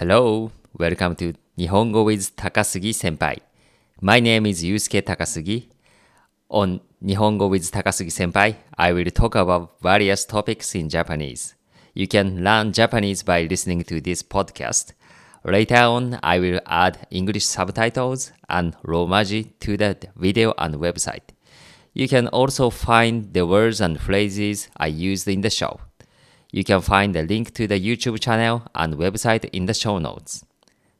Hello, welcome to 日本語 with 高杉先輩。My name is Yusuke Takasugi. On 日本語 with 高杉先輩 I will talk about various topics in Japanese. You can learn Japanese by listening to this podcast. Later on, I will add English subtitles and Romaji to the video and website. You can also find the words and phrases I used in the show. You can find the link to the YouTube channel and website in the show notes.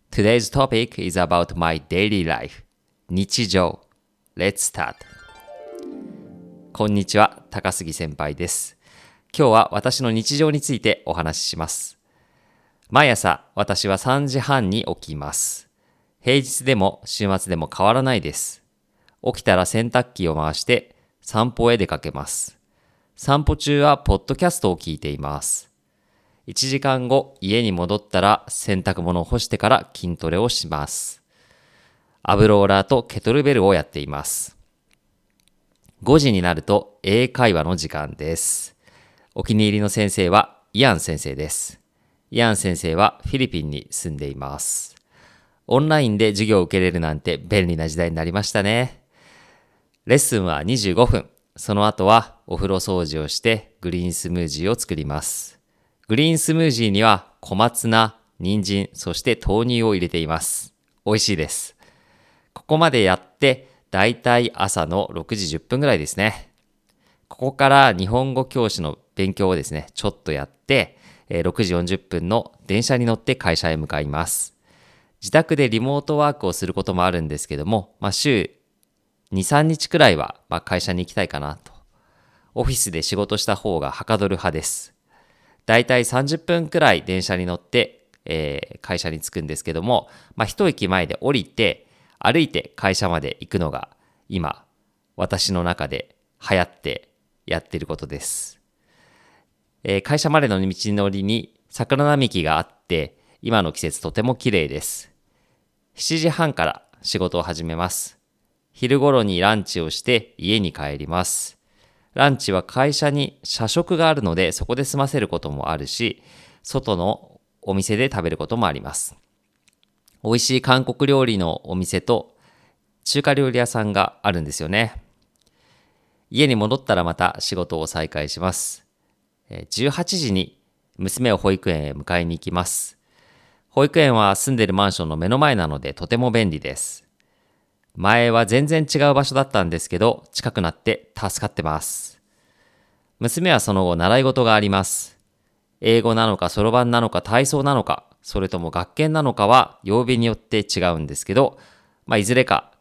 Today's topic is about my daily life. 日常 Let's start. こんにちは、高杉先輩です。今日は私の日常についてお話しします。毎朝、私は3時半に起きます。平日でも週末でも変わらないです。起きたら洗濯機を回して散歩へ出かけます。散歩中はポッドキャストを聞いています。1時間後、家に戻ったら洗濯物を干してから筋トレをします。アブローラーとケトルベルをやっています。5時になると英会話の時間です。お気に入りの先生はイアン先生です。イアン先生はフィリピンに住んでいます。オンラインで授業を受けれるなんて便利な時代になりましたね。レッスンは25分。その後はお風呂掃除をしてグリーンスムージーを作ります。グリーンスムージーには小松菜、人参、そして豆乳を入れています。美味しいです。ここまでやって、だいたい朝の6時10分ぐらいですね。ここから日本語教師の勉強をですね、ちょっとやって、6時40分の電車に乗って会社へ向かいます。自宅でリモートワークをすることもあるんですけども、まあ、週2、3日くらいは、まあ、会社に行きたいかなと。オフィスで仕事した方がはかどる派です。だいたい30分くらい電車に乗って、えー会社に着くんですけども、まあ、一駅前で降りて、歩いて会社まで行くのが今、私の中で流行ってやってることです。えー会社までの道のりに桜並木があって、今の季節とても綺麗です。7時半から仕事を始めます。昼頃にランチをして家に帰ります。ランチは会社に社食があるのでそこで済ませることもあるし、外のお店で食べることもあります。美味しい韓国料理のお店と中華料理屋さんがあるんですよね。家に戻ったらまた仕事を再開します。18時に娘を保育園へ迎えに行きます。保育園は住んでるマンションの目の前なのでとても便利です。前は全然違う場所だったんですけど、近くなって助かってます。娘はその後習い事があります。英語なのか、そろばんなのか、体操なのか、それとも学研なのかは曜日によって違うんですけど、まあ、いずれか、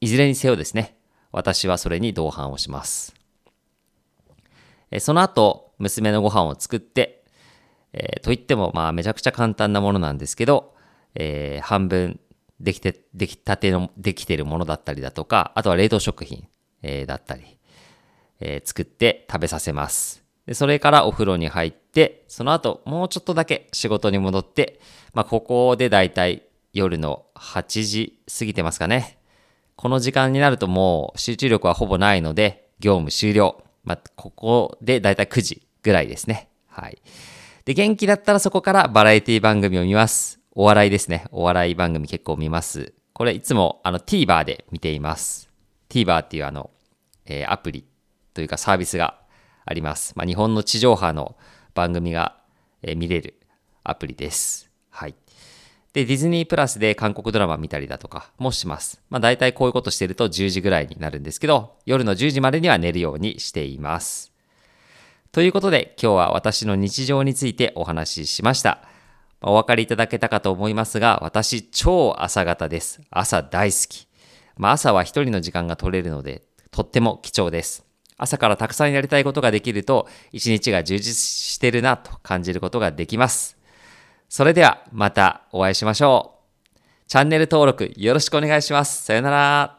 いずれにせよですね、私はそれに同伴をします。その後、娘のご飯を作って、えーといっても、まあ、めちゃくちゃ簡単なものなんですけど、えー半分できて、できたての、できてるものだったりだとか、あとは冷凍食品、えーだったり、えー作って食べさせます。で、それからお風呂に入って、その後、もうちょっとだけ仕事に戻って、まあ、ここでだいたい夜の8時過ぎてますかね。この時間になるともう集中力はほぼないので、業務終了。まあ、ここでだいたい9時ぐらいですね。はい。で、元気だったらそこからバラエティ番組を見ます。お笑いですね。お笑い番組結構見ます。これいつもあの TVer で見ています。TVer っていうあの、えーアプリというかサービスがあります。まあ、日本の地上波の番組が、えー見れるアプリです。はい。で、ディズニープラスで韓国ドラマ見たりだとかもします。まあ大体こういうことしてると10時ぐらいになるんですけど、夜の10時までには寝るようにしています。ということで今日は私の日常についてお話ししました。お分かりいただけたかと思いますが、私超朝方です。朝大好き。まあ朝は一人の時間が取れるので、とっても貴重です。朝からたくさんやりたいことができると、一日が充実してるなと感じることができます。それではまたお会いしましょう。チャンネル登録よろしくお願いします。さよなら。